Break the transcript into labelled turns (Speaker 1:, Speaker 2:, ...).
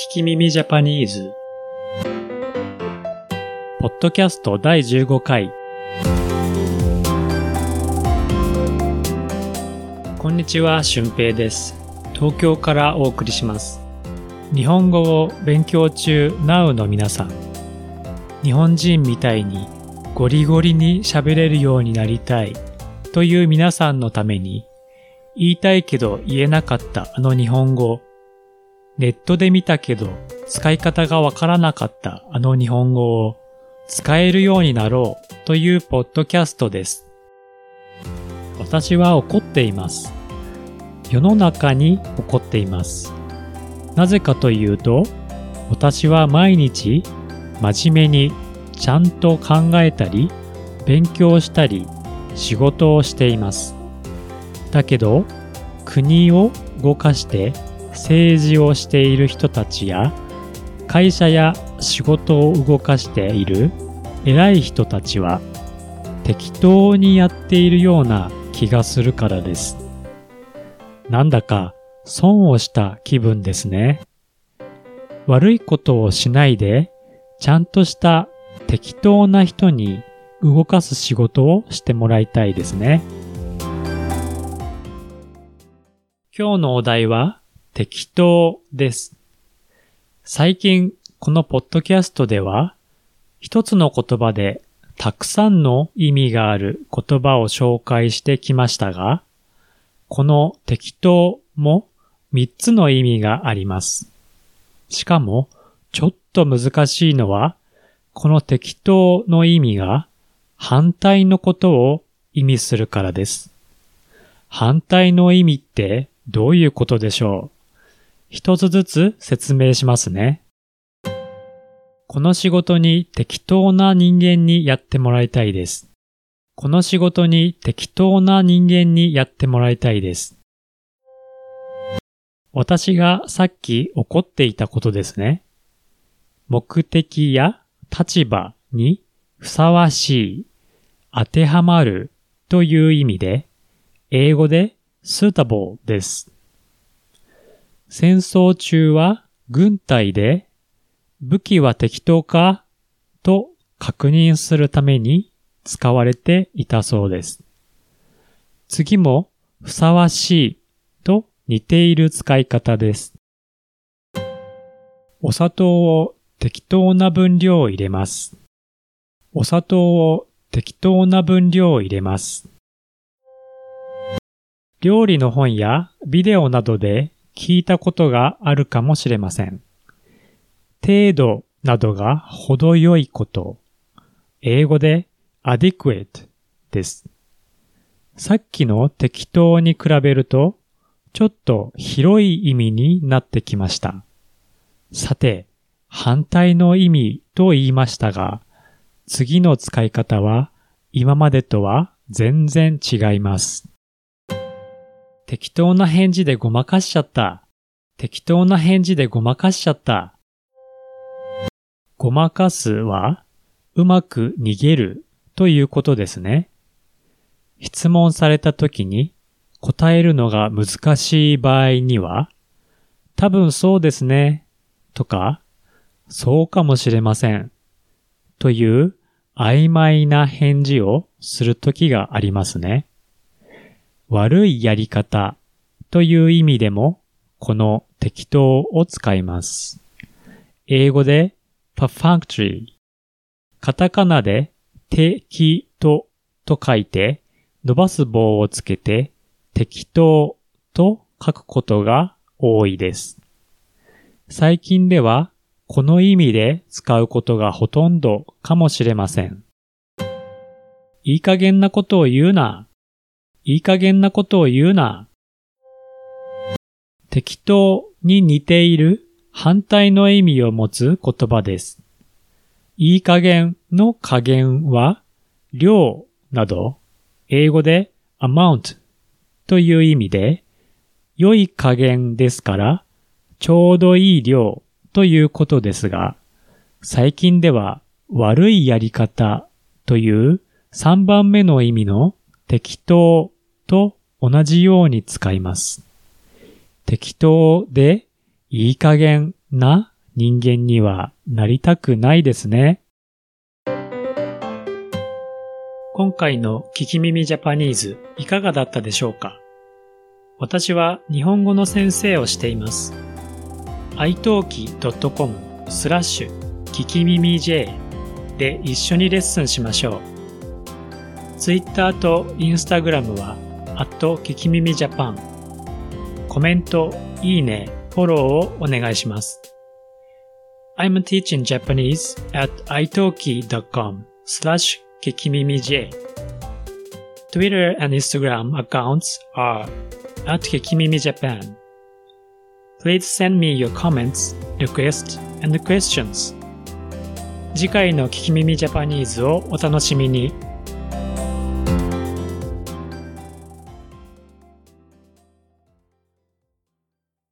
Speaker 1: 聞き耳ジャパニーズ。ポッドキャスト第15回。こんにちは、俊平です。東京からお送りします。日本語を勉強中 Now の皆さん。日本人みたいにゴリゴリに喋れるようになりたいという皆さんのために言いたいけど言えなかったあの日本語。ネットで見たけど使い方がわからなかったあの日本語を使えるようになろうというポッドキャストです。私は怒っています。世の中に怒っています。なぜかというと、私は毎日真面目にちゃんと考えたり、勉強したり、仕事をしています。だけど、国を動かして政治をしている人たちや、会社や仕事を動かしている偉い人たちは、適当にやっているような気がするからです。なんだか損をした気分ですね。悪いことをしないで、ちゃんとした適当な人に動かす仕事をしてもらいたいですね。今日のお題は適当です。最近このポッドキャストでは一つの言葉でたくさんの意味がある言葉を紹介してきましたが、この適当も3つの意味があります。しかも、ちょっと難しいのは、この適当の意味が反対のことを意味するからです。反対の意味ってどういうことでしょう？一つずつ説明しますね。この仕事に適当な人間にやってもらいたいです。この仕事に適当な人間にやってもらいたいです。私がさっき怒っていたことですね。目的や立場にふさわしい、当てはまるという意味で、英語で suitable です。戦争中は軍隊で武器は適当かと確認するために使われていたそうです。次もふさわしいと似ている使い方です。お砂糖を適当な分量を入れます。お砂糖を適当な分量を入れます。料理の本やビデオなどで聞いたことがあるかもしれません。程度などが程よいこと。英語で adequate です。さっきの適当に比べると、ちょっと広い意味になってきました。さて、反対の意味と言いましたが、次の使い方は今までとは全然違います。適当な返事でごまかしちゃった。適当な返事でごまかしちゃった。ごまかすは、うまく逃げるということですね。質問された時に答えるのが難しい場合には、多分そうですね、とか、そうかもしれません、という曖昧な返事をする時がありますね。悪いやり方という意味でも、この適当を使います。英語で perfunctory。カタカナで適当と書いて、伸ばす棒をつけて適当と書くことが多いです。最近ではこの意味で使うことがほとんどかもしれません。いい加減なことを言うな。いい加減なことを言うな。適当に似ている反対の意味を持つ言葉です。いい加減の加減は量など英語で amount という意味で良い加減ですからちょうどいい量ということですが最近では悪いやり方という3番目の意味の適当と同じように使います。適当でいい加減な人間にはなりたくないですね。今回の聞き耳ジャパニーズいかがだったでしょうか？私は日本語の先生をしています。italki.com スラッシュ聞き耳 J で一緒にレッスンしましょう。Twitter と Instagram は、アット聞き耳ジャパン。コメント、いいね、フォローをお願いします。I'm teaching Japanese at italki.com slash kikimimij. Twitter and Instagram accounts are at Kikimimi Japan. Please send me your comments, requests, and questions. 次回の聞き耳ジャパニーズをお楽しみに。